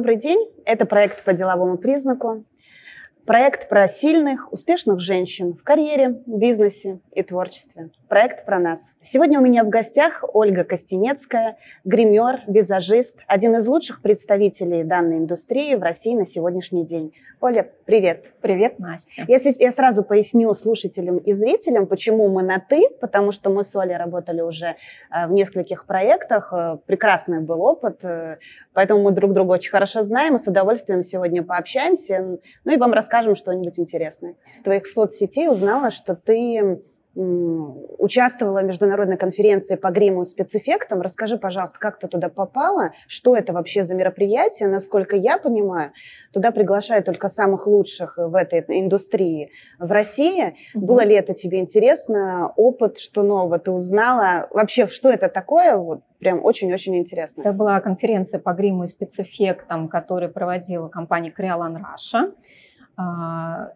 Добрый день. Это проект по деловому признаку. Проект про сильных, успешных женщин в карьере, бизнесе и творчестве. Проект про нас. Сегодня у меня в гостях Ольга Костенецкая, гример, визажист, один из лучших представителей данной индустрии в России на сегодняшний день. Оля, привет. Привет, Настя. Если я сразу поясню слушателям и зрителям, почему мы на «ты», потому что мы с Олей работали уже э, в нескольких проектах, э, прекрасный был опыт, э, поэтому мы друг друга очень хорошо знаем и с удовольствием сегодня пообщаемся, ну и вам расскажем что-нибудь интересное. Из твоих соцсетей узнала, что ты участвовала в международной конференции по гриму и спецэффектам. Расскажи, пожалуйста, как ты туда попала, что это вообще за мероприятие, насколько я понимаю, туда приглашают только самых лучших в этой индустрии в России. Mm-hmm. Было ли это тебе интересно? Опыт, что нового ты узнала? Вообще, что это такое? Вот прям очень-очень интересно. Это была конференция по гриму и спецэффектам, которую проводила компания Crealan Russia а,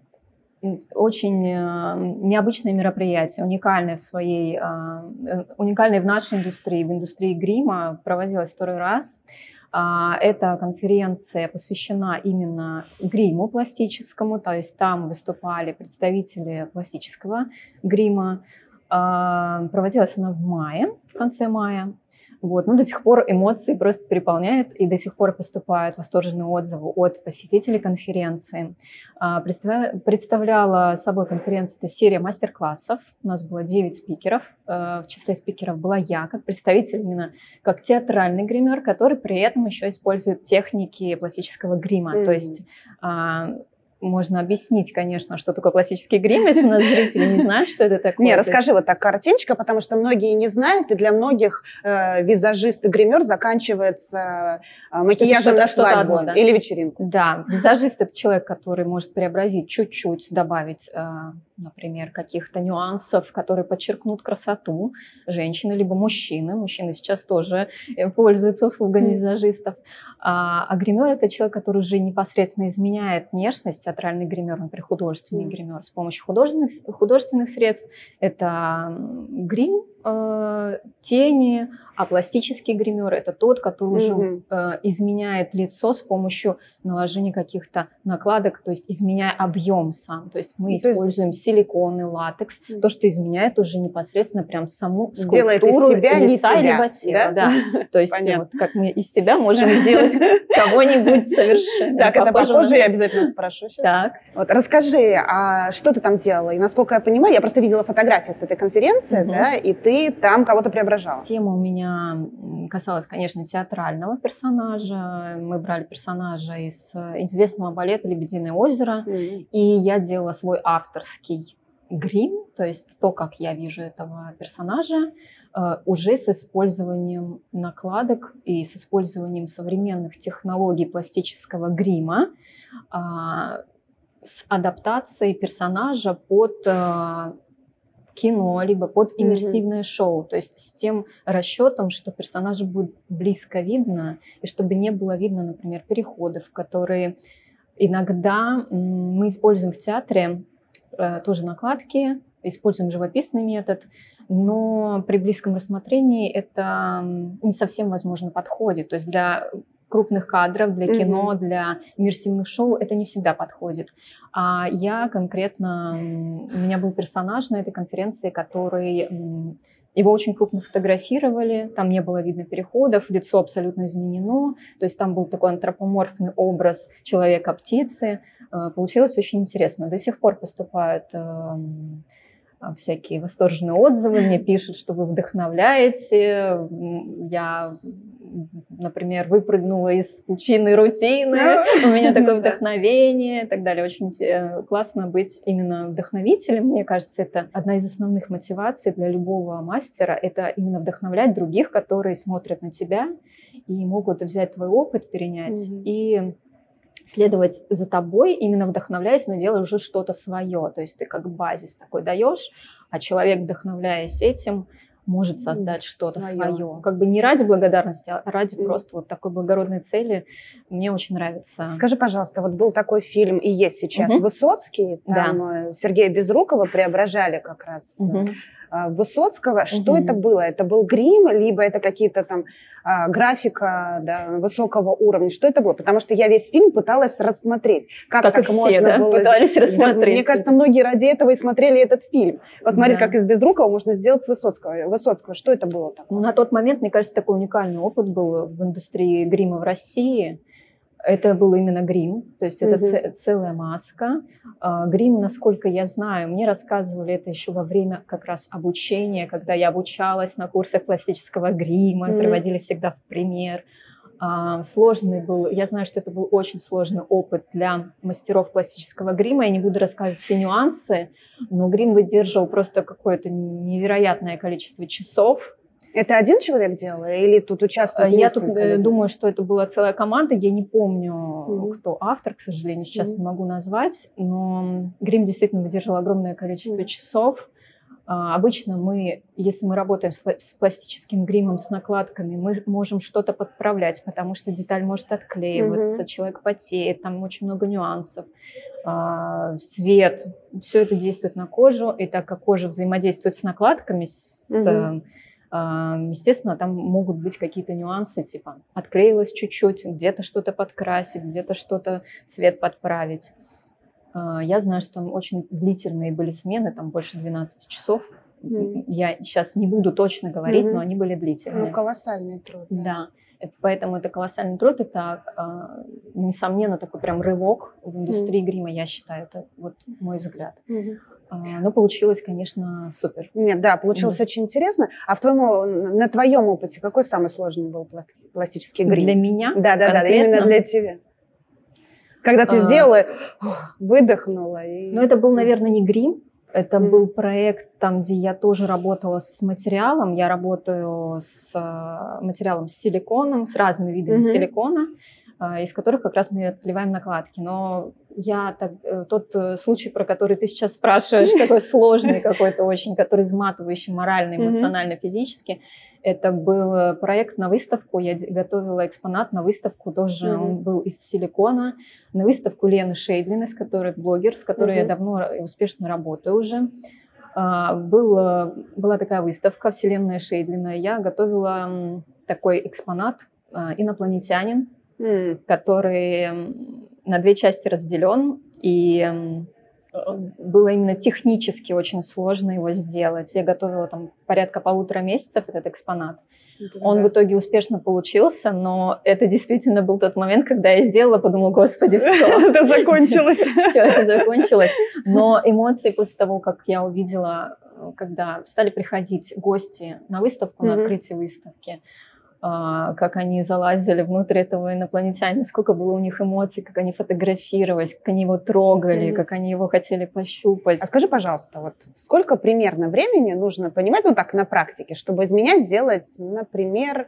очень э, необычное мероприятие, уникальное в своей, а, э, уникальное в нашей индустрии, в индустрии грима, проводилось второй раз. А, эта конференция посвящена именно гриму пластическому, то есть там выступали представители пластического грима. А, проводилась она в мае, в конце мая. Вот. Но до сих пор эмоции просто переполняют, и до сих пор поступают восторженные отзывы от посетителей конференции. А, представляла собой конференцию, это серия мастер-классов. У нас было 9 спикеров. Э, в числе спикеров была я, как представитель именно как театральный гример, который при этом еще использует техники пластического грима. Mm-hmm. То есть а, можно объяснить, конечно, что такое классический если у нас зрители не знают, что это такое. Не, расскажи вот так картиночка, потому что многие не знают, и для многих э, визажист и гример заканчивается э, макияжем на свадьбу одно, да? или вечеринку. Да, визажист – это человек, который может преобразить чуть-чуть, добавить э, например, каких-то нюансов, которые подчеркнут красоту женщины либо мужчины. Мужчины сейчас тоже э, пользуются услугами визажистов. А, а гример – это человек, который уже непосредственно изменяет внешность, театральный гример, например, художественный гример с помощью художественных, художественных средств. Это грим, э, тени, а пластический гример это тот, который уже mm-hmm. э, изменяет лицо с помощью наложения каких-то накладок, то есть изменяя объем сам. То есть мы ну, используем есть... силиконы, латекс, mm-hmm. то, что изменяет уже непосредственно прям саму скульптуру Делает из тебя, лица не тебя, либо тела. Да? Да. То есть вот как мы из тебя можем сделать кого-нибудь совершенно Так, это попозже я обязательно спрошу сейчас. Так. Вот, расскажи, а что ты там делала? И насколько я понимаю, я просто видела фотографии с этой конференции, да, и ты там кого-то преображала. Тема у меня касалось, конечно, театрального персонажа. Мы брали персонажа из известного балета «Лебединое озеро», mm-hmm. и я делала свой авторский грим, то есть то, как я вижу этого персонажа, э, уже с использованием накладок и с использованием современных технологий пластического грима, а, с адаптацией персонажа под э, кино, либо под иммерсивное mm-hmm. шоу, то есть с тем расчетом, что персонажа будет близко видно, и чтобы не было видно, например, переходов, которые иногда мы используем в театре, э, тоже накладки, используем живописный метод, но при близком рассмотрении это не совсем, возможно, подходит. То есть для крупных кадров, для кино, mm-hmm. для иммерсивных шоу это не всегда подходит. А я конкретно, у меня был персонаж на этой конференции, который его очень крупно фотографировали, там не было видно переходов, лицо абсолютно изменено, то есть там был такой антропоморфный образ человека-птицы. Э, получилось очень интересно. До сих пор поступают эм, всякие восторженные отзывы, мне пишут, что вы вдохновляете. Я например, выпрыгнула из пучины рутины, у меня такое вдохновение и так далее. Очень э, классно быть именно вдохновителем. Мне кажется, это одна из основных мотиваций для любого мастера. Это именно вдохновлять других, которые смотрят на тебя и могут взять твой опыт, перенять и следовать за тобой, именно вдохновляясь, но делая уже что-то свое. То есть ты как базис такой даешь, а человек, вдохновляясь этим, может создать что-то свое. свое. Как бы не ради благодарности, а ради mm. просто вот такой благородной цели. Мне очень нравится. Скажи, пожалуйста, вот был такой фильм и есть сейчас mm-hmm. Высоцкий, там да. Э, Сергея Безрукова преображали как раз э, Высоцкого. Что угу. это было? Это был грим, либо это какие-то там э, графика да, высокого уровня? Что это было? Потому что я весь фильм пыталась рассмотреть. Как, как так все, можно да? было... Пытались рассмотреть. Да, мне кажется, многие ради этого и смотрели этот фильм. Посмотреть, да. как из Безрукова можно сделать с Высоцкого. Высоцкого. Что это было такое? Ну, на тот момент, мне кажется, такой уникальный опыт был в индустрии грима в России – это был именно грим, то есть это mm целая маска. А, грим, насколько я знаю, мне рассказывали это еще во время как раз обучения, когда я обучалась на курсах пластического грима, mm приводили всегда в пример. А, сложный был, я знаю, что это был очень сложный опыт для мастеров пластического грима. Я не буду рассказывать все нюансы, но грим выдерживал просто какое-то невероятное количество часов это один человек делал или тут участвует Я тут э, людей? думаю, что это была целая команда. Я не помню, mm-hmm. кто автор, к сожалению, сейчас mm-hmm. не могу назвать. Но грим действительно выдержал огромное количество mm-hmm. часов. А, обычно мы, если мы работаем с, с пластическим гримом, с накладками, мы можем что-то подправлять, потому что деталь может отклеиваться, mm-hmm. человек потеет, там очень много нюансов. А, свет, все это действует на кожу, и так как кожа взаимодействует с накладками, с, mm-hmm Естественно, там могут быть какие-то нюансы, типа отклеилось чуть-чуть, где-то что-то подкрасить, где-то что-то цвет подправить. А, я знаю, что там очень длительные были смены, там больше 12 часов. Mm. Я сейчас не буду точно говорить, mm-hmm. но они были длительные. Ну, колоссальный труд. Да. да. Поэтому это колоссальный труд, это, а, несомненно, такой прям рывок в индустрии mm. грима, я считаю, это вот мой взгляд. Mm-hmm. А, но получилось, конечно, супер. Нет, да, получилось да. очень интересно. А в твоем, на твоем опыте какой самый сложный был пластический грим? Для меня? Да, да, да, именно для тебя. Когда ты а... сделала, выдохнула. И... Ну, это был, наверное, не грим. Это mm. был проект, там, где я тоже работала с материалом. Я работаю с а, материалом с силиконом, с разными видами mm-hmm. силикона. А, из которых как раз мы отливаем накладки. Но я так, э, тот э, случай, про который ты сейчас спрашиваешь, такой сложный какой-то очень, который изматывающий морально, эмоционально, физически, это был э, проект на выставку. Я готовила экспонат на выставку, тоже mm-hmm. он был из силикона, на выставку Лены Шейдлин, с которой блогер, с которой mm-hmm. я давно успешно работаю уже. А, был, была такая выставка «Вселенная Шейдлина». Я готовила такой экспонат «Инопланетянин», mm. который на две части разделен, и было именно технически очень сложно его сделать. Я готовила там порядка полутора месяцев этот экспонат. Это Он да. в итоге успешно получился, но это действительно был тот момент, когда я сделала, подумала, господи, все. Это закончилось. Все, это закончилось. Но эмоции после того, как я увидела, когда стали приходить гости на выставку, на открытие выставки, как они залазили внутрь этого инопланетянина, сколько было у них эмоций, как они фотографировались, как они его трогали, mm-hmm. как они его хотели пощупать. А скажи, пожалуйста, вот сколько примерно времени нужно понимать вот так на практике, чтобы из меня сделать, например,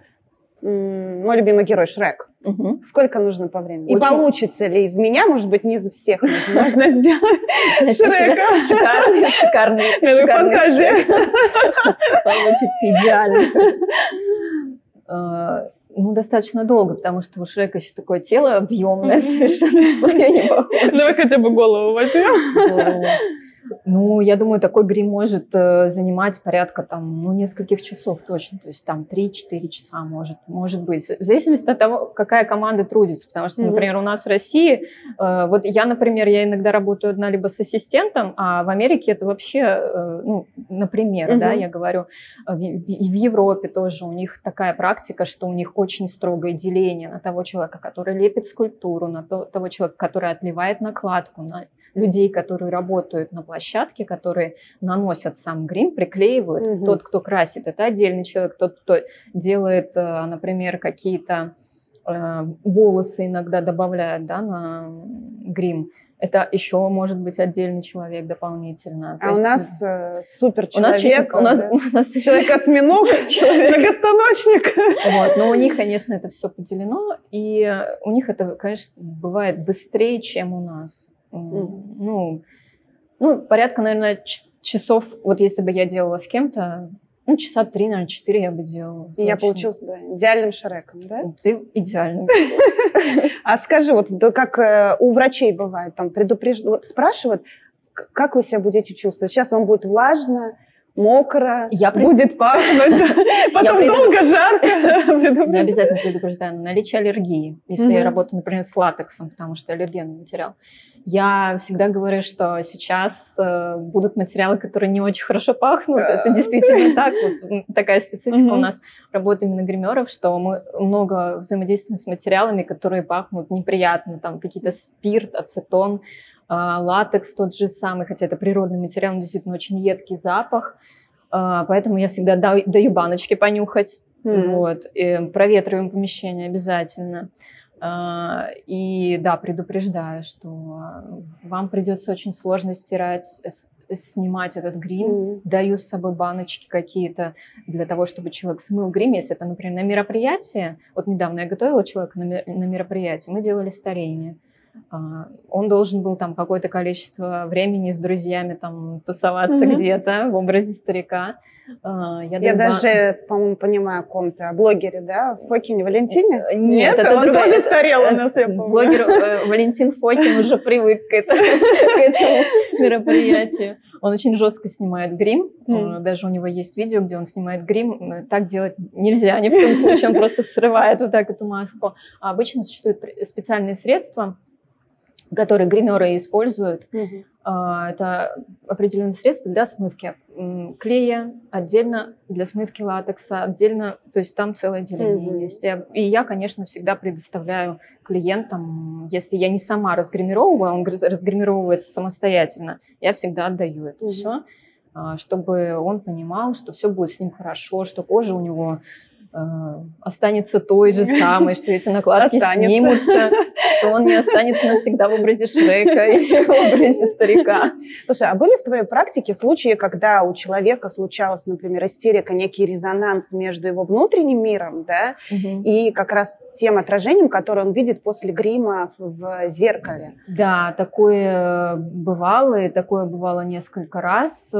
мой любимый герой Шрек. Угу. Сколько нужно по времени? Очень... И получится ли из меня, может быть, не из всех можно сделать Шрека? Шикарный, шикарный. Фантазия. Получится идеально. Э, ну, достаточно долго, потому что у Шрека сейчас такое тело объемное совершенно. Давай хотя бы голову возьмем. Ну, я думаю, такой грим может э, занимать порядка там, ну, нескольких часов точно. То есть там 3-4 часа может, может быть. В зависимости от того, какая команда трудится. Потому что, например, у нас в России, э, вот я, например, я иногда работаю одна либо с ассистентом, а в Америке это вообще, э, ну, например, mm-hmm. да, я говорю, в, в Европе тоже у них такая практика, что у них очень строгое деление на того человека, который лепит скульптуру, на то, того человека, который отливает накладку, на людей, которые работают на площадке, которые наносят сам грим, приклеивают. Угу. Тот, кто красит, это отдельный человек. Тот, кто делает, э, например, какие-то э, волосы иногда добавляет да, на грим. Это еще может быть отдельный человек дополнительно. То а есть, у нас э, супер человек, у нас, да? у нас человек-осьминог, многостаночник. Вот, но у них, конечно, это все поделено, и у них это, конечно, бывает быстрее, чем у нас. Ну, ну, порядка, наверное, часов, вот если бы я делала с кем-то, ну, часа три, наверное, четыре я бы делала. И я получилась бы идеальным шреком, да? Ты идеальный. А скажи, вот как э, у врачей бывает, там предупреждают, спрашивают, как вы себя будете чувствовать? Сейчас вам будет влажно, мокро, я пред... будет пахнуть, потом пред... долго жарко. Я обязательно предупреждаю наличие аллергии, если я работаю, например, с латексом, потому что аллергенный материал. Я всегда говорю, что сейчас э, будут материалы, которые не очень хорошо пахнут. Это действительно так. Вот такая специфика у нас работы именно гримеров, что мы много взаимодействуем с материалами, которые пахнут неприятно. Там какие-то спирт, ацетон, латекс тот же самый, хотя это природный материал, он действительно очень едкий запах. А, поэтому я всегда даю баночки понюхать. Mm-hmm. Вот. И проветриваем помещение обязательно. А, и да, предупреждаю, что вам придется очень сложно стирать, снимать этот грим. Mm. Даю с собой баночки какие-то для того, чтобы человек смыл грим. Если это, например, на мероприятие. Вот недавно я готовила человека на мероприятие, мы делали старение. А, он должен был там какое-то количество времени с друзьями там тусоваться mm-hmm. где-то в образе старика. А, я, я даже, по-моему, понимаю о ком-то, о блогере, да, Фокине Валентине? Нет, Нет это он другой... тоже старел у нас, я помню. Блогер э, Валентин Фокин уже привык к этому, к этому мероприятию. Он очень жестко снимает грим. Mm. Даже у него есть видео, где он снимает грим. Так делать нельзя ни в коем случае. Он просто срывает вот так эту маску. А обычно существуют специальные средства, которые гримеры используют. Угу. Это определенные средства для смывки клея, отдельно для смывки латекса, отдельно, то есть там целое отделение угу. есть. И я, конечно, всегда предоставляю клиентам, если я не сама разгримировываю, он разгримировывается самостоятельно, я всегда отдаю это угу. все, а, чтобы он понимал, что все будет с ним хорошо, что кожа у него Э, останется той же самой, что эти накладки останется. снимутся, что он не останется навсегда в образе Шрека или в образе старика. Слушай, а были в твоей практике случаи, когда у человека случалась, например, истерика, некий резонанс между его внутренним миром, да, угу. и как раз тем отражением, которое он видит после грима в зеркале? Да, такое бывало, и такое бывало несколько раз.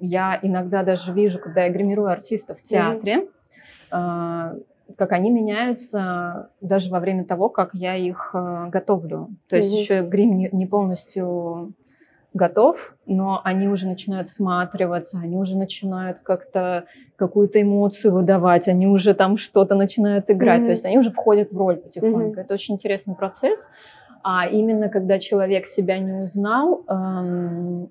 Я иногда даже вижу, когда я гримирую артистов в театре, угу как они меняются даже во время того, как я их э, готовлю. То есть mm-hmm. еще грим не, не полностью готов, но они уже начинают сматриваться, они уже начинают как-то какую-то эмоцию выдавать, они уже там что-то начинают играть, mm-hmm. то есть они уже входят в роль потихоньку. Mm-hmm. Это очень интересный процесс. А именно когда человек себя не узнал, эм,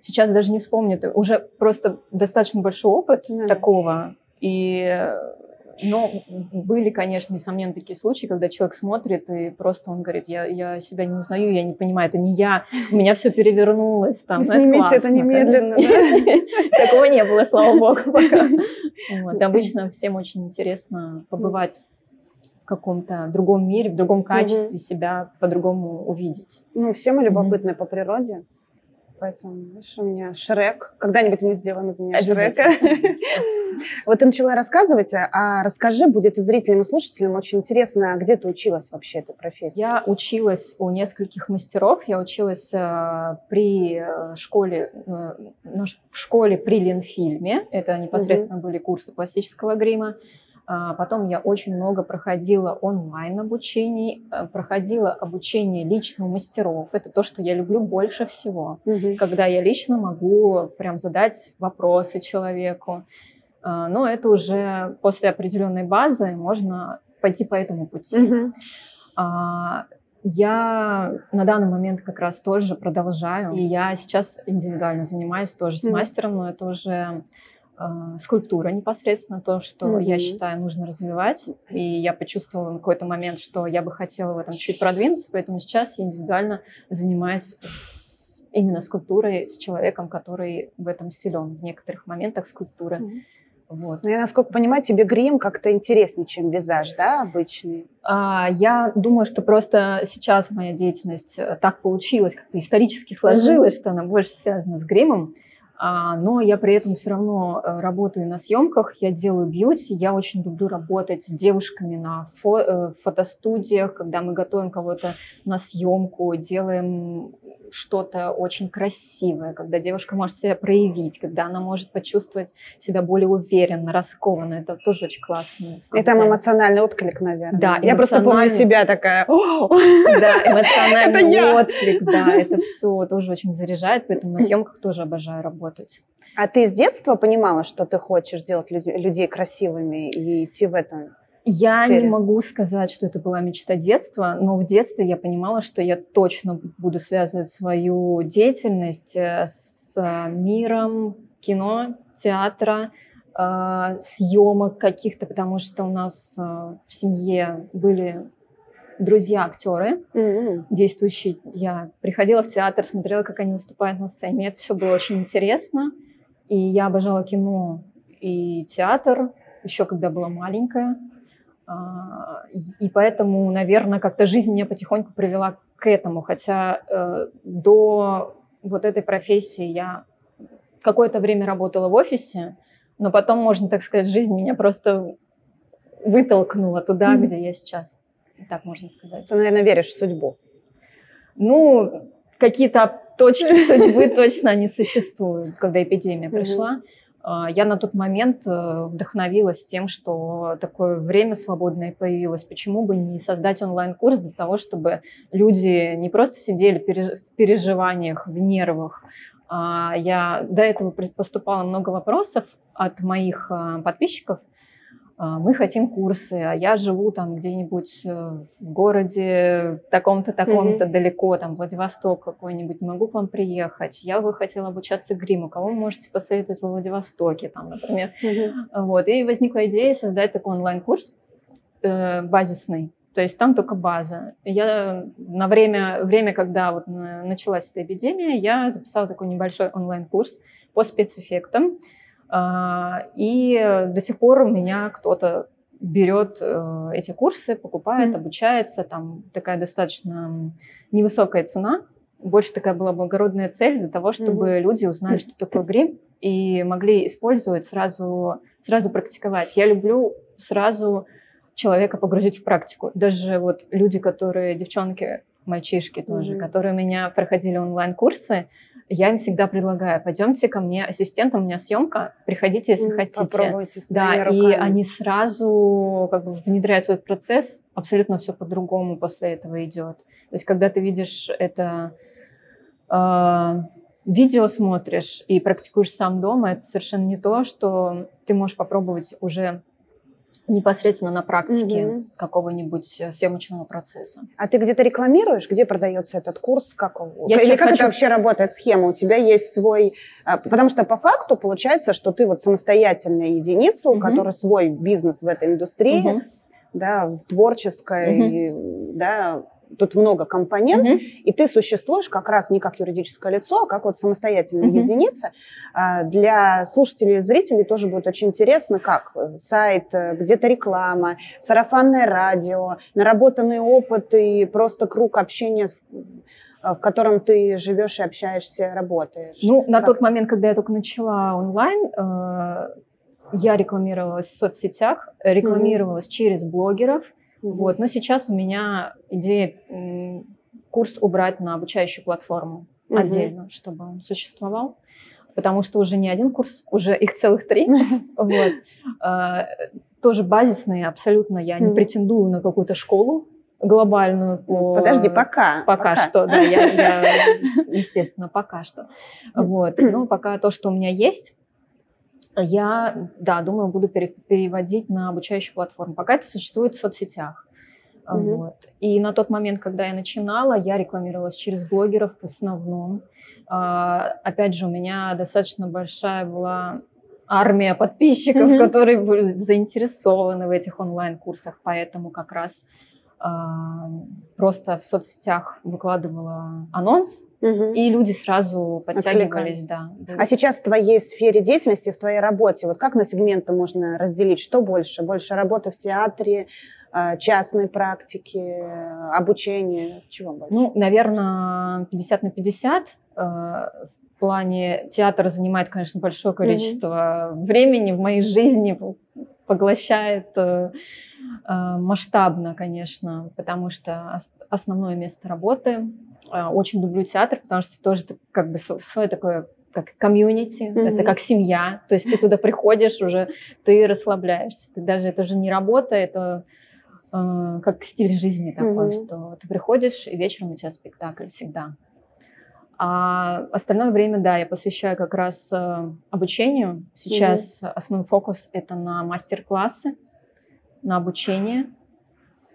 сейчас даже не вспомнит, уже просто достаточно большой опыт mm-hmm. такого, и но были, конечно, несомненно, такие случаи, когда человек смотрит и просто он говорит, я, я себя не узнаю, я не понимаю, это не я, у меня все перевернулось. Там, Снимите это, это немедленно. Такого не было, слава богу, пока. Обычно всем очень интересно побывать в каком-то другом мире, в другом качестве себя по-другому увидеть. Ну, все мы любопытны по природе. Поэтому, видишь, у меня Шрек. Когда-нибудь мы сделаем из меня Шрека. Вот ты начала рассказывать, а расскажи, будет и зрителям, и слушателям очень интересно, а где ты училась вообще этой профессии? Я училась у нескольких мастеров. Я училась э, при э, школе, э, в школе при Ленфильме. Это непосредственно были курсы пластического грима. А, потом я очень много проходила онлайн обучений, э, проходила обучение лично у мастеров. Это то, что я люблю больше всего. Угу. Когда я лично могу прям задать вопросы человеку. А, но это уже после определенной базы можно пойти по этому пути. Угу. Я на данный момент как раз тоже продолжаю. И я сейчас индивидуально занимаюсь тоже с мастером, но это уже скульптура непосредственно, то, что mm-hmm. я считаю нужно развивать. И я почувствовала на какой-то момент, что я бы хотела в этом чуть продвинуться, поэтому сейчас я индивидуально занимаюсь с, именно скульптурой с человеком, который в этом силен в некоторых моментах скульптуры. Mm-hmm. Вот. Ну, я, насколько понимаю, тебе грим как-то интереснее, чем визаж, да, обычный? А, я думаю, что просто сейчас моя деятельность э, так получилась, как-то исторически сложилась, mm-hmm. что она больше связана с гримом. А, но я при этом все равно э, работаю на съемках, я делаю бьюти, я очень люблю работать с девушками на фо- э, фотостудиях, когда мы готовим кого-то на съемку, делаем что-то очень красивое, когда девушка может себя проявить, когда она может почувствовать себя более уверенно, раскованно. Это тоже очень классно. И там деле. эмоциональный отклик, наверное. Да, я просто помню себя такая. Да, эмоциональный отклик, да, это все тоже очень заряжает, поэтому на съемках тоже обожаю работать. А ты с детства понимала, что ты хочешь делать людей красивыми и идти в этом? Я сфере? не могу сказать, что это была мечта детства, но в детстве я понимала, что я точно буду связывать свою деятельность э, с миром кино, театра, э, съемок каких-то, потому что у нас э, в семье были друзья актеры, mm-hmm. действующие. Я приходила в театр, смотрела, как они выступают на сцене. Мне это все было очень интересно. И я обожала кино и театр, еще когда была маленькая. А, и поэтому, наверное, как-то жизнь меня потихоньку привела к этому. Хотя э, до вот этой профессии я какое-то время работала в офисе, но потом, можно так сказать, жизнь меня просто вытолкнула туда, mm-hmm. где я сейчас. Так можно сказать. Ты, наверное, веришь в судьбу. Ну, какие-то точки судьбы точно не существуют, когда эпидемия пришла. А, я на тот момент э, вдохновилась тем, что такое время свободное появилось. Почему бы не создать онлайн-курс для того, чтобы люди не просто сидели в переживаниях, в нервах. А, я до этого поступала много вопросов от моих а, подписчиков – а, мы хотим курсы, а я живу там где-нибудь э, в городе таком-то, таком-то, mm-hmm. далеко, там, Владивосток какой-нибудь, могу к вам приехать, я бы хотела обучаться гриму, кого вы можете посоветовать во Владивостоке, там, например. Mm-hmm. Вот, и возникла идея создать такой онлайн-курс э, базисный, то есть там только база. Я на время, время, когда вот началась эта эпидемия, я записала такой небольшой онлайн-курс по спецэффектам, а, и до сих пор у меня кто-то берет э, эти курсы, покупает, mm-hmm. обучается. Там такая достаточно невысокая цена. Больше такая была благородная цель для того, чтобы mm-hmm. люди узнали, что такое грим, и могли использовать сразу, сразу практиковать. Я люблю сразу человека погрузить в практику. Даже вот люди, которые, девчонки, мальчишки тоже, mm-hmm. которые у меня проходили онлайн-курсы, я им всегда предлагаю, пойдемте ко мне ассистентом, у меня съемка, приходите, если хотите. Попробуйте Да, руками. и они сразу как бы внедряют свой процесс, абсолютно все по-другому после этого идет. То есть, когда ты видишь это э, видео смотришь и практикуешь сам дома, это совершенно не то, что ты можешь попробовать уже непосредственно на практике угу. какого-нибудь э, съемочного процесса. А ты где-то рекламируешь, где продается этот курс, как, Я или как хочу... это вообще работает схема? У тебя есть свой, а, потому что по факту получается, что ты вот самостоятельная единица, угу. у которой свой бизнес в этой индустрии, угу. да, в творческой, угу. да, тут много компонент, mm-hmm. и ты существуешь как раз не как юридическое лицо, а как вот самостоятельная mm-hmm. единица. А, для слушателей и зрителей тоже будет очень интересно, как сайт, где-то реклама, сарафанное радио, наработанный опыт и просто круг общения в котором ты живешь и общаешься, работаешь? Ну, на как? тот момент, когда я только начала онлайн, э, я рекламировалась в соцсетях, рекламировалась mm-hmm. через блогеров, вот. Но сейчас у меня идея курс убрать на обучающую платформу угу. отдельно, чтобы он существовал. Потому что уже не один курс, уже их целых три. Вот. А, тоже базисные, абсолютно. Я не претендую на какую-то школу глобальную. По... Подожди, пока. Пока, пока. что, да, я, я, естественно, пока что. Вот. Но пока то, что у меня есть, я, да, думаю, буду пере, переводить на обучающую платформу. Пока это существует в соцсетях. Mm-hmm. Вот. И на тот момент, когда я начинала, я рекламировалась через блогеров в основном. А, опять же, у меня достаточно большая была армия подписчиков, mm-hmm. которые были заинтересованы в этих онлайн-курсах, поэтому как раз просто в соцсетях выкладывала анонс, угу. и люди сразу подтягивались, да. А сейчас в твоей сфере деятельности, в твоей работе, вот как на сегменты можно разделить? Что больше? Больше работы в театре, а, частной практики, обучения? Чего больше? Ну, наверное, 50 на 50. Э, в плане театра занимает, конечно, большое количество угу. времени в моей жизни, поглощает э, масштабно, конечно, потому что основное место работы очень люблю театр, потому что тоже как бы свое такое как комьюнити, mm-hmm. это как семья. То есть ты туда приходишь уже, ты расслабляешься. Ты даже это же не работа, это э, как стиль жизни такой, mm-hmm. что ты приходишь и вечером у тебя спектакль всегда. А остальное время, да, я посвящаю как раз э, обучению. Сейчас mm-hmm. основной фокус это на мастер-классы, на обучение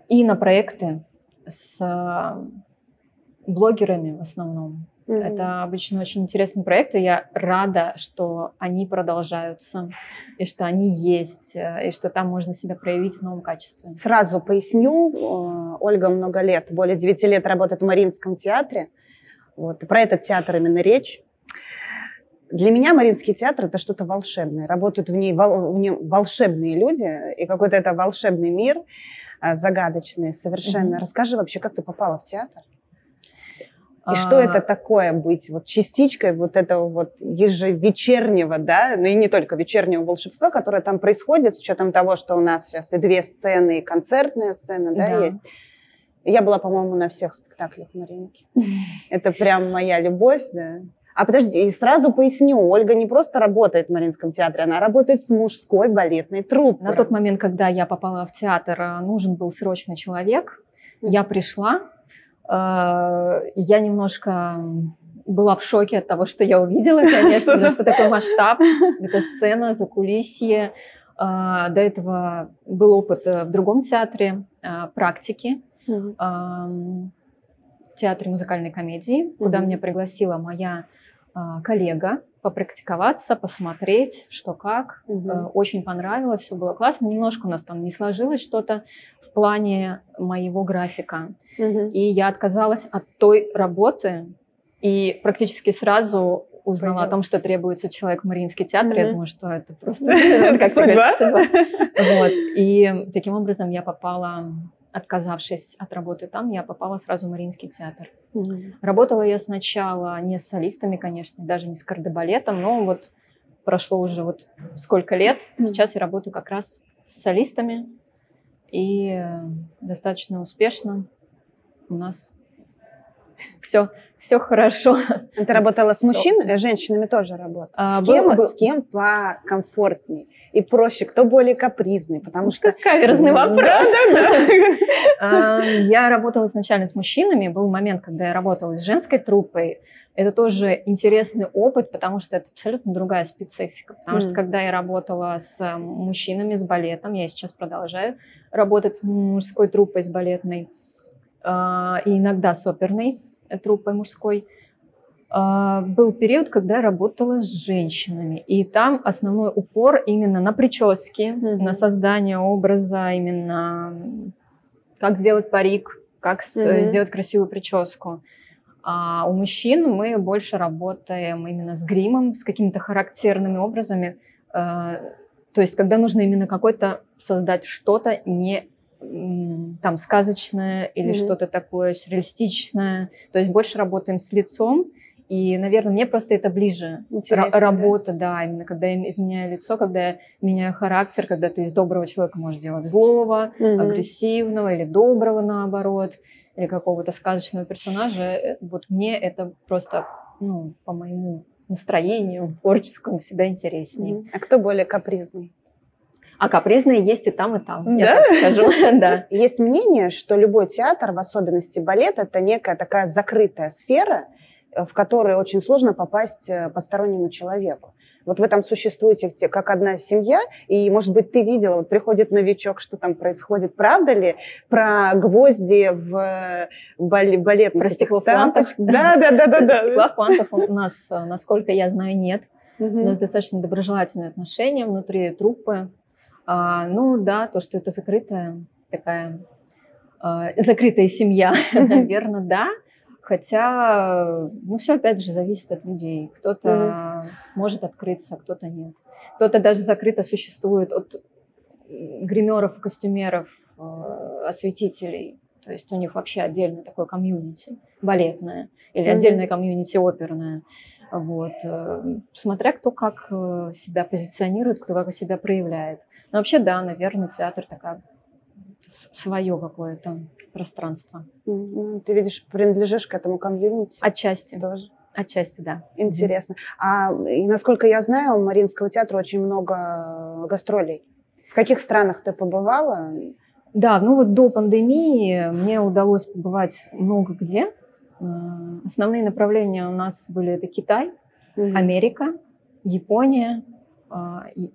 и на проекты с э, блогерами в основном. Mm-hmm. Это обычно очень интересные проекты. Я рада, что они продолжаются, и что они есть, э, и что там можно себя проявить в новом качестве. Сразу поясню. Ольга много лет, более 9 лет работает в Мариинском театре. Вот. И про этот театр именно речь. Для меня Мариинский театр – это что-то волшебное. Работают в, ней, в нем волшебные люди, и какой-то это волшебный мир, э, загадочный совершенно. Mm-hmm. Расскажи вообще, как ты попала в театр? И что это а. такое быть вот частичкой вот этого вот ежевечернего, да, ну и не только вечернего волшебства, которое там происходит, с учетом того, что у нас сейчас и две сцены, и концертная сцена, да, да. есть. Я была, по-моему, на всех спектаклях Маринки. Это прям моя любовь, да. А подожди, и сразу поясню, Ольга не просто работает в Мариинском театре, она работает с мужской балетной труппой. На тот момент, когда я попала в театр, э, нужен был срочный человек. Я пришла, Э, я немножко была в шоке от того, что я увидела, конечно, потому что такой масштаб, это сцена, закулисье. Э, до этого был опыт в другом театре, практики, в театре музыкальной комедии, куда меня пригласила моя коллега попрактиковаться, посмотреть, что как. Угу. Очень понравилось, все было классно. Немножко у нас там не сложилось что-то в плане моего графика. Угу. И я отказалась от той работы и практически сразу узнала Понятно. о том, что требуется человек в Мариинский театр. Mm-hmm. Я думаю, что это просто как судьба. Вот. И таким образом я попала отказавшись от работы там, я попала сразу в Мариинский театр. Mm-hmm. Работала я сначала не с солистами, конечно, даже не с кардебалетом, но вот прошло уже вот сколько лет. Mm-hmm. Сейчас я работаю как раз с солистами и достаточно успешно. У нас все, все хорошо. Ты работала с мужчинами, с женщинами тоже работала. А, с, кем, был, с кем покомфортней и проще, кто более капризный, потому что... Каверзный вопрос. Да. Я работала изначально с мужчинами. Был момент, когда я работала с женской труппой. Это тоже интересный опыт, потому что это абсолютно другая специфика. Потому mm. что когда я работала с мужчинами, с балетом, я сейчас продолжаю работать с мужской труппой, с балетной, а, и иногда с оперной, труппой мужской, а, был период, когда я работала с женщинами. И там основной упор именно на прически, mm-hmm. на создание образа, именно как сделать парик, как mm-hmm. сделать красивую прическу. А у мужчин мы больше работаем именно с гримом, с какими-то характерными образами. А, то есть, когда нужно именно какой-то создать что-то не там сказочное или mm-hmm. что-то такое сюрреалистичное. То есть больше работаем с лицом. И, наверное, мне просто это ближе. Р- работа, да? да, именно когда я изменяю лицо, когда я меняю характер, когда ты из доброго человека можешь делать злого, mm-hmm. агрессивного или доброго наоборот, или какого-то сказочного персонажа. Э, вот мне это просто, ну, по моему настроению творческому всегда интереснее. Mm-hmm. А кто более капризный? А капризные есть и там, и там, да? я так скажу. да. Есть мнение, что любой театр, в особенности балет, это некая такая закрытая сфера, э, в которой очень сложно попасть э, постороннему человеку. Вот вы там существуете как одна семья, и, может быть, ты видела, вот приходит новичок, что там происходит. Правда ли про гвозди в э, балет? Про стекло в Да, да, да, да. да. Стекло в у нас, насколько я знаю, нет. У нас достаточно доброжелательные отношения внутри труппы. А, ну да, то, что это закрытая такая а, закрытая семья, наверное, да. Хотя, ну, все опять же зависит от людей. Кто-то mm-hmm. может открыться, кто-то нет. Кто-то даже закрыто существует от гримеров, костюмеров, а, осветителей. То есть у них вообще отдельное такое комьюнити балетное или mm-hmm. отдельное комьюнити оперное. Вот. Э, смотря кто как э, себя позиционирует, кто как себя проявляет. Но вообще, да, наверное, театр такая свое какое-то пространство. Ну, ты видишь, принадлежишь к этому комьюнити? Отчасти. Тоже. Отчасти, да. Интересно. А и насколько я знаю, у Мариинского театра очень много гастролей. В каких странах ты побывала? Да, ну вот до пандемии мне удалось побывать много где. Э, основные направления у нас были это Китай, mm-hmm. Америка, Япония, э,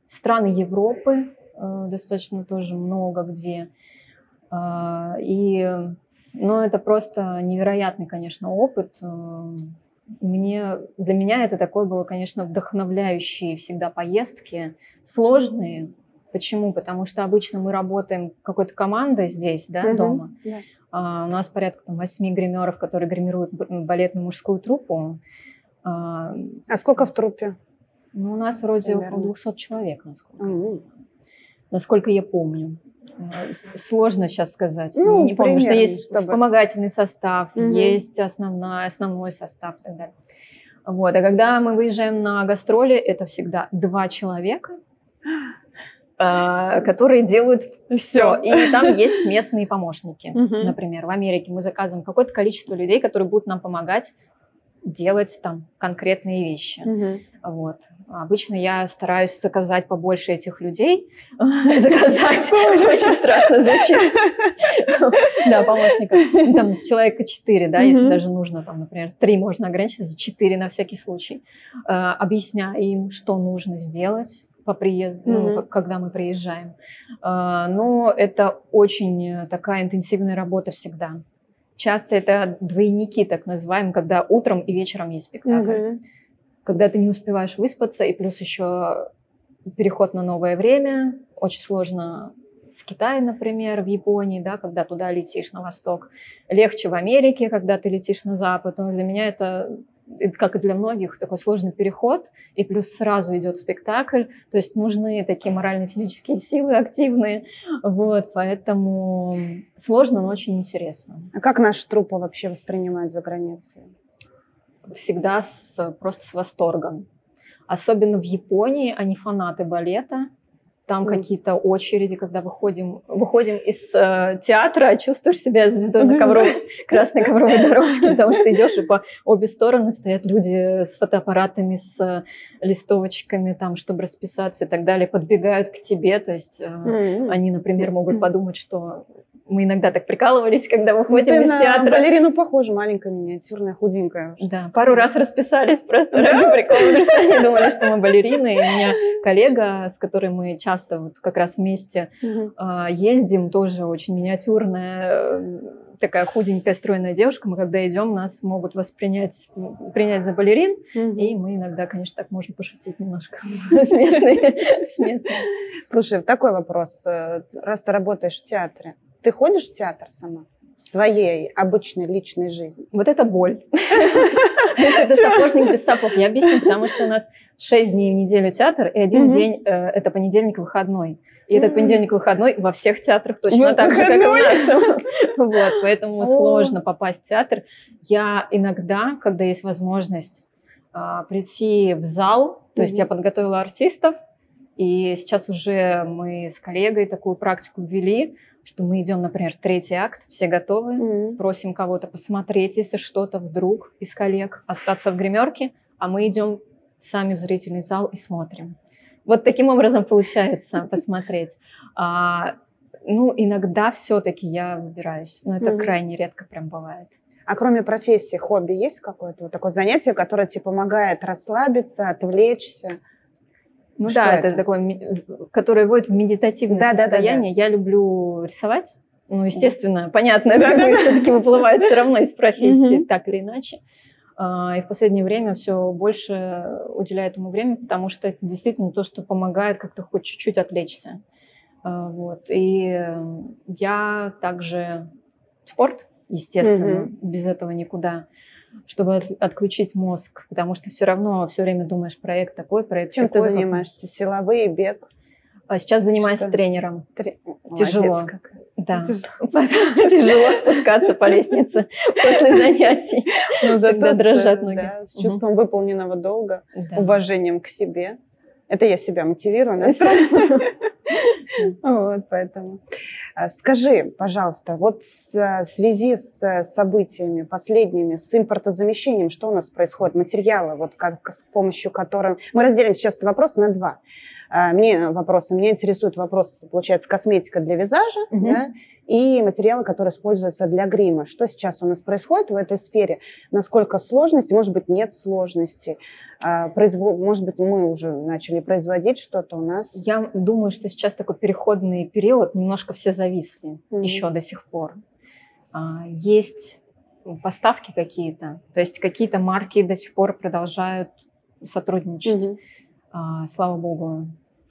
страны Европы э, достаточно тоже много где. И, ну, это просто невероятный, конечно, опыт. Мне, для меня это такое было, конечно, вдохновляющие всегда поездки, сложные, Почему? Потому что обычно мы работаем какой-то командой здесь, да, угу, дома. Да. А, у нас порядка там, восьми гримеров, которые гримируют балетную мужскую труппу. А, а сколько в труппе? Ну, у нас вроде Примерно. около 200 человек, насколько, угу. насколько я помню. А, сложно сейчас сказать. Ну, не, не помню, что есть чтобы... вспомогательный состав, угу. есть основной, основной состав и так далее. Вот. А когда мы выезжаем на гастроли, это всегда два человека. А, которые делают все. И там есть местные помощники. Например, в Америке мы заказываем какое-то количество людей, которые будут нам помогать делать там конкретные вещи. Угу. Вот. Обычно я стараюсь заказать побольше этих людей. Заказать очень страшно звучит. Да, помощников. Там человека четыре, да, если даже нужно, там, например, три можно ограничить, четыре на всякий случай. А, объясняя им, что нужно сделать, по приезду, mm-hmm. ну, когда мы приезжаем. А, но это очень такая интенсивная работа всегда. Часто это двойники, так называемые, когда утром и вечером есть спектакль. Mm-hmm. Когда ты не успеваешь выспаться, и плюс еще переход на новое время. Очень сложно в Китае, например, в Японии, да, когда туда летишь на восток. Легче в Америке, когда ты летишь на запад. Но для меня это как и для многих, такой сложный переход, и плюс сразу идет спектакль, то есть нужны такие морально-физические силы активные, вот, поэтому сложно, но очень интересно. А как наши трупы вообще воспринимают за границей? Всегда с, просто с восторгом. Особенно в Японии они фанаты балета, там mm. какие-то очереди, когда выходим, выходим из э, театра, чувствуешь себя звездой на ковровой, красной ковровой дорожке, потому что идешь, и по обе стороны стоят люди с фотоаппаратами, с э, листовочками, там, чтобы расписаться и так далее, подбегают к тебе. То есть э, mm. они, например, могут подумать, что мы иногда так прикалывались, когда выходим Ты из на театра. балерину похожа, маленькая, миниатюрная, худенькая. Да, пару раз расписались просто ради прикола, потому что они думали, что мы балерины. И у меня коллега, с которой мы часто вот как раз вместе э, ездим, тоже очень миниатюрная, такая худенькая, стройная девушка. Мы когда идем, нас могут воспринять, принять за балерин. И мы иногда, конечно, так можем пошутить немножко с местной. Слушай, такой вопрос. Э, раз ты работаешь в театре, ты ходишь в театр сама? В своей обычной личной жизни? Вот это боль. Если это сапожник без сапог. Я объясню, потому что у нас 6 дней в неделю театр, и один день э, это понедельник выходной. И этот понедельник выходной во всех театрах точно так же, как и в нашем. Вот, поэтому сложно попасть в театр. Я иногда, когда есть возможность а, прийти в зал, то есть я подготовила артистов, и сейчас уже мы с коллегой такую практику ввели, что мы идем, например, третий акт, все готовы, mm-hmm. просим кого-то посмотреть, если что-то вдруг из коллег остаться в гримерке, а мы идем сами в зрительный зал и смотрим. Вот таким образом получается посмотреть. А, ну, иногда все-таки я выбираюсь, но это mm-hmm. крайне редко прям бывает. А кроме профессии, хобби есть какое-то вот такое занятие, которое тебе помогает расслабиться, отвлечься? Ну Что да, это? это такое, которое вводит в медитативное да, состояние. Да, да, да. Я люблю рисовать. Ну, естественно, да. понятно, это да, да. все-таки выплывает все равно из профессии, так или иначе. А, и в последнее время все больше уделяю этому время, потому что это действительно то, что помогает как-то хоть чуть-чуть отвлечься. А, вот. И я также спорт, естественно, без этого никуда чтобы отключить мозг, потому что все равно все время думаешь, проект такой, проект Чем ты занимаешься? Силовые, бег? А сейчас занимаюсь Что? тренером. Тре... Тяжело. Как. Да. Тяжело спускаться по лестнице после занятий, Но зато когда дрожат ноги. Да, с чувством угу. выполненного долга, да. уважением к себе. Это я себя мотивирую. Вот, поэтому. А, скажи, пожалуйста, вот в связи с событиями последними, с импортозамещением, что у нас происходит? Материалы, вот как, с помощью которых... Мы разделим сейчас этот вопрос на два. А, мне вопросы, меня интересует вопрос, получается, косметика для визажа, угу. да, и материалы, которые используются для грима. Что сейчас у нас происходит в этой сфере? Насколько сложности? Может быть, нет сложности? А, производ... Может быть, мы уже начали производить что-то у нас? Я думаю, что сейчас такой переходный период, немножко все зависли mm-hmm. еще до сих пор. А, есть поставки какие-то, то есть какие-то марки до сих пор продолжают сотрудничать. Mm-hmm. Слава богу,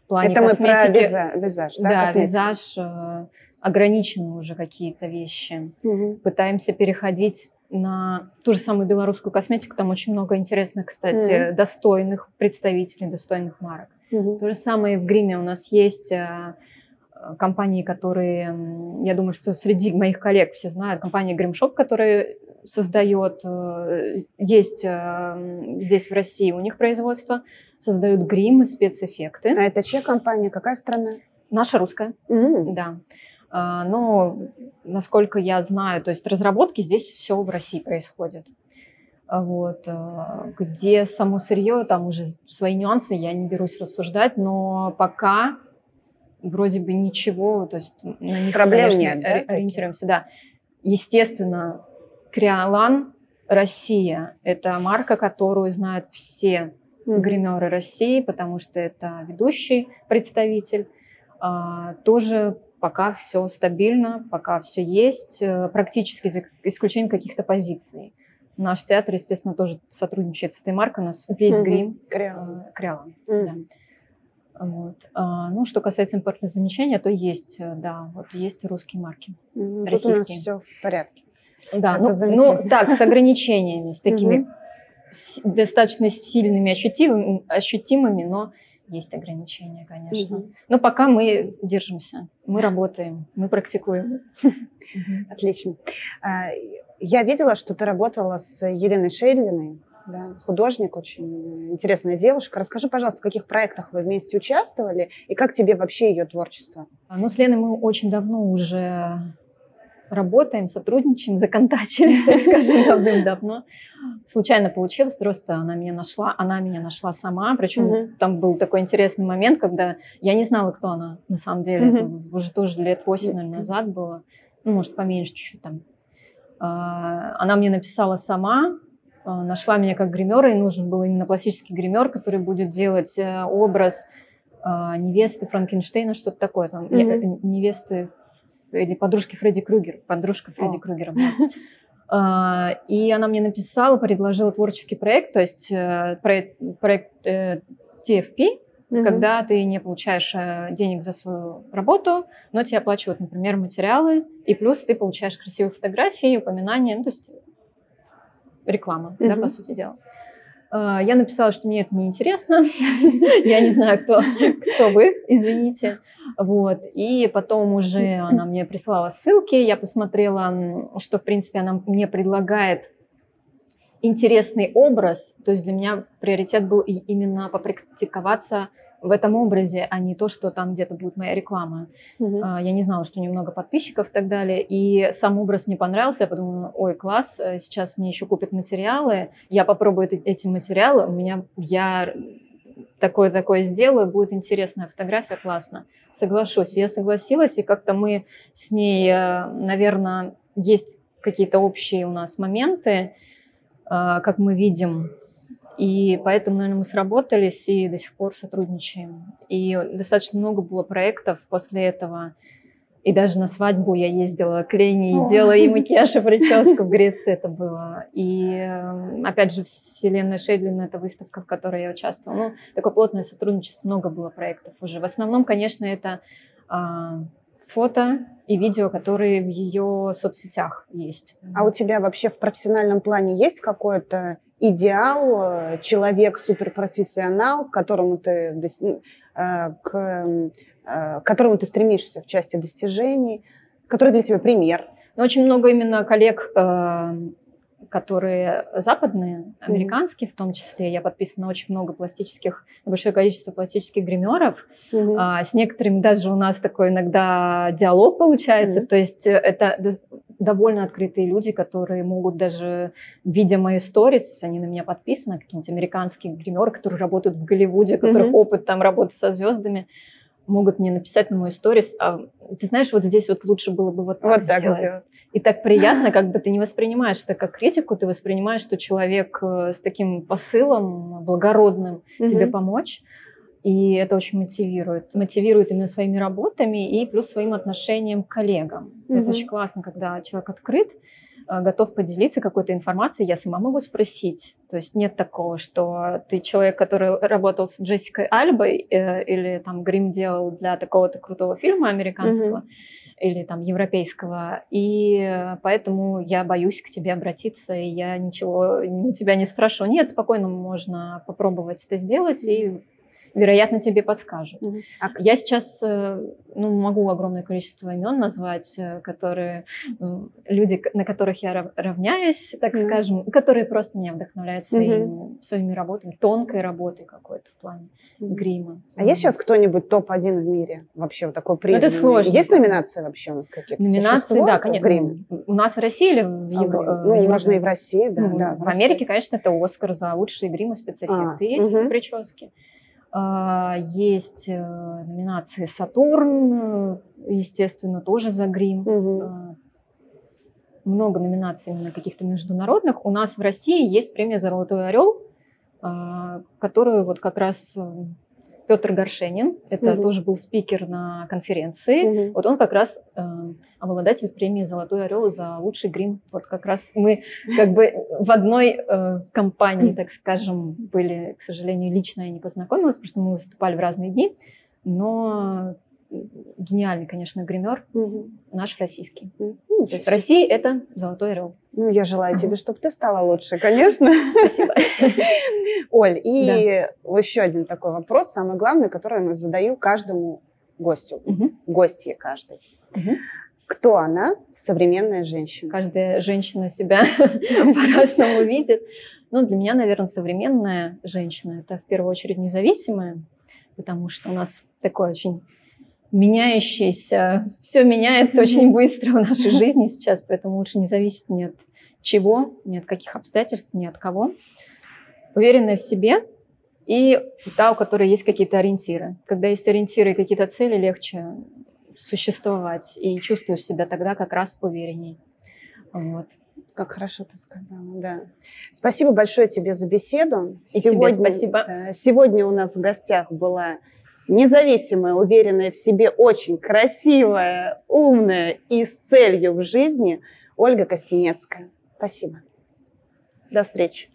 в плане Это косметики. мы про виза, визаж, да? Да, визаж, э, ограничены уже какие-то вещи. Угу. Пытаемся переходить на ту же самую белорусскую косметику. Там очень много интересных, кстати, угу. достойных представителей, достойных марок. Угу. То же самое и в гриме у нас есть э, компании, которые, я думаю, что среди моих коллег все знают, компания Grimshop, которая создает, э, есть здесь в России у них производство, создают гримы, спецэффекты. А это чья компания? Какая страна? Наша русская, mm. да. А, но, насколько я знаю, то есть разработки здесь все в России происходит. А вот. А, где само сырье, там уже свои нюансы, я не берусь рассуждать, но пока вроде бы ничего, то есть на них, Проблем конечно, нет, да? ориентируемся. Да. Естественно, Криолан Россия – это марка, которую знают все гримеры России, потому что это ведущий представитель. А, тоже пока все стабильно, пока все есть, э, практически за исключением каких-то позиций. Наш театр, естественно, тоже сотрудничает с этой маркой. У нас весь mm-hmm. грим Криолан. Э, Криолан mm-hmm. да. Вот. А, ну, что касается импортных замечаний, то есть, э, да, вот есть русские марки. Mm-hmm. Российские. Тут у нас все в порядке. Да, ну, ну так, с ограничениями, с такими достаточно сильными, ощутимыми, ощутимыми, но есть ограничения, конечно. Угу. Но пока мы держимся, мы работаем, мы практикуем. Отлично. А, я видела, что ты работала с Еленой Шейдлиной, да, художник, очень интересная девушка. Расскажи, пожалуйста, в каких проектах вы вместе участвовали и как тебе вообще ее творчество? Ну, с Леной мы очень давно уже работаем, сотрудничаем, законтачились, так скажем, давным-давно. Случайно получилось, просто она меня нашла, она меня нашла сама, причем угу. там был такой интересный момент, когда я не знала, кто она на самом деле, угу. это уже тоже лет 8, наверное, назад было, ну, может, поменьше чуть-чуть там. А, она мне написала сама, а, нашла меня как гримера, и нужен был именно пластический гример, который будет делать э, образ а, невесты Франкенштейна, что-то такое, там, mm невесты или подружки Фредди Крюгер, подружка Фредди О. Крюгера была. И она мне написала, предложила творческий проект, то есть э, проект, проект э, TFP, угу. когда ты не получаешь э, денег за свою работу, но тебе оплачивают, например, материалы, и плюс ты получаешь красивые фотографии, упоминания, ну, то есть реклама, угу. да, по сути дела. А, я написала, что мне это неинтересно. Я не знаю, кто, кто вы, извините. Вот. И потом уже она мне прислала ссылки. Я посмотрела, что, в принципе, она мне предлагает интересный образ. То есть для меня приоритет был именно попрактиковаться в этом образе, а не то, что там где-то будет моя реклама. Угу. Я не знала, что немного подписчиков и так далее. И сам образ не понравился. Я подумала, ой, класс, э, сейчас мне еще купят материалы. Я попробую эти материалы. У меня я такое-такое сделаю, будет интересная фотография, классно. Соглашусь. Я согласилась, и как-то мы с ней, э, наверное, есть какие-то общие у нас моменты, э, как мы видим и поэтому, наверное, мы сработались и до сих пор сотрудничаем. И достаточно много было проектов после этого. И даже на свадьбу я ездила к Лене и делала ей макияж и прическу в Греции это было. И эм, опять же, Вселенная Шейдлина – это выставка, в которой я участвовала. Ну, такое плотное сотрудничество, много было проектов уже. В основном, конечно, это а, фото и видео, которые в ее соцсетях есть. А у тебя вообще в профессиональном плане есть какое-то идеал, э, человек суперпрофессионал, к которому ты, э, к, э, к которому ты стремишься в части достижений, который для тебя пример? Ну, очень много именно коллег которые западные, американские mm-hmm. в том числе. Я подписана на очень много пластических, большое количество пластических гримеров. Mm-hmm. С некоторыми даже у нас такой иногда диалог получается. Mm-hmm. То есть это довольно открытые люди, которые могут даже, видя мои сторис, если они на меня подписаны, какие-нибудь американские гримеры, которые работают в Голливуде, у которых mm-hmm. опыт там работы со звездами, могут мне написать на мой сторис, а ты знаешь, вот здесь вот лучше было бы вот так, вот так сделать. сделать. И так приятно, как бы ты не воспринимаешь это как критику, ты воспринимаешь, что человек э, с таким посылом благородным mm-hmm. тебе помочь. И это очень мотивирует. Мотивирует именно своими работами и плюс своим отношением к коллегам. Mm-hmm. Это очень классно, когда человек открыт, э, готов поделиться какой-то информацией, я сама могу спросить. То есть нет такого, что ты человек, который работал с Джессикой Альбой э, или там грим делал для такого-то крутого фильма американского mm-hmm. или там европейского, и поэтому я боюсь к тебе обратиться, и я ничего у тебя не спрошу. Нет, спокойно можно попробовать это сделать и вероятно, тебе подскажут. Mm-hmm. А я сейчас э, ну, могу огромное количество имен назвать, э, которые люди, на которых я равняюсь, так mm-hmm. скажем, которые просто меня вдохновляют своим, mm-hmm. своими работами, тонкой работой какой-то в плане mm-hmm. грима. А есть сейчас кто-нибудь топ-1 в мире вообще вот такой признанный? Ну, это сложно. Есть номинации вообще у нас какие-то? Номинации, да, конечно. Гриме? У нас в России или в Европе? А, ну, можно и в России, да. Ну, да в, в Америке, конечно, это Оскар за лучшие гримы спецэффекты. А, есть угу. прически. А, есть э, номинации «Сатурн», естественно, тоже за грим. Угу. Много номинаций именно каких-то международных. У нас в России есть премия «Золотой орел», а, которую вот как раз э, Петр Горшенин, это угу. тоже был спикер на конференции. Угу. Вот он как раз э, обладатель премии «Золотой орел» за лучший грим. Вот как раз мы как бы в одной э, компании, так скажем, были, к сожалению, лично я не познакомилась, потому что мы выступали в разные дни. Но гениальный, конечно, гример, угу. наш российский. Угу. То есть в России это золотой орел. Ну, я желаю тебе, чтобы ты стала лучше, конечно. Спасибо. Оль, и да. еще один такой вопрос, самый главный, который я задаю каждому гостю, угу. гостье каждой. Угу. Кто она, современная женщина? Каждая женщина себя по-разному видит. Ну, для меня, наверное, современная женщина – это в первую очередь независимая, потому что у нас такой очень меняющийся, все меняется очень быстро в нашей жизни сейчас, поэтому лучше не зависеть ни от чего, ни от каких обстоятельств, ни от кого. Уверенная в себе и та, у которой есть какие-то ориентиры. Когда есть ориентиры и какие-то цели, легче существовать и чувствуешь себя тогда как раз уверенней. Вот. Как хорошо ты сказала, да. Спасибо большое тебе за беседу. И сегодня, тебе спасибо. Сегодня у нас в гостях была независимая, уверенная в себе, очень красивая, умная и с целью в жизни Ольга Костенецкая. Спасибо. До встречи.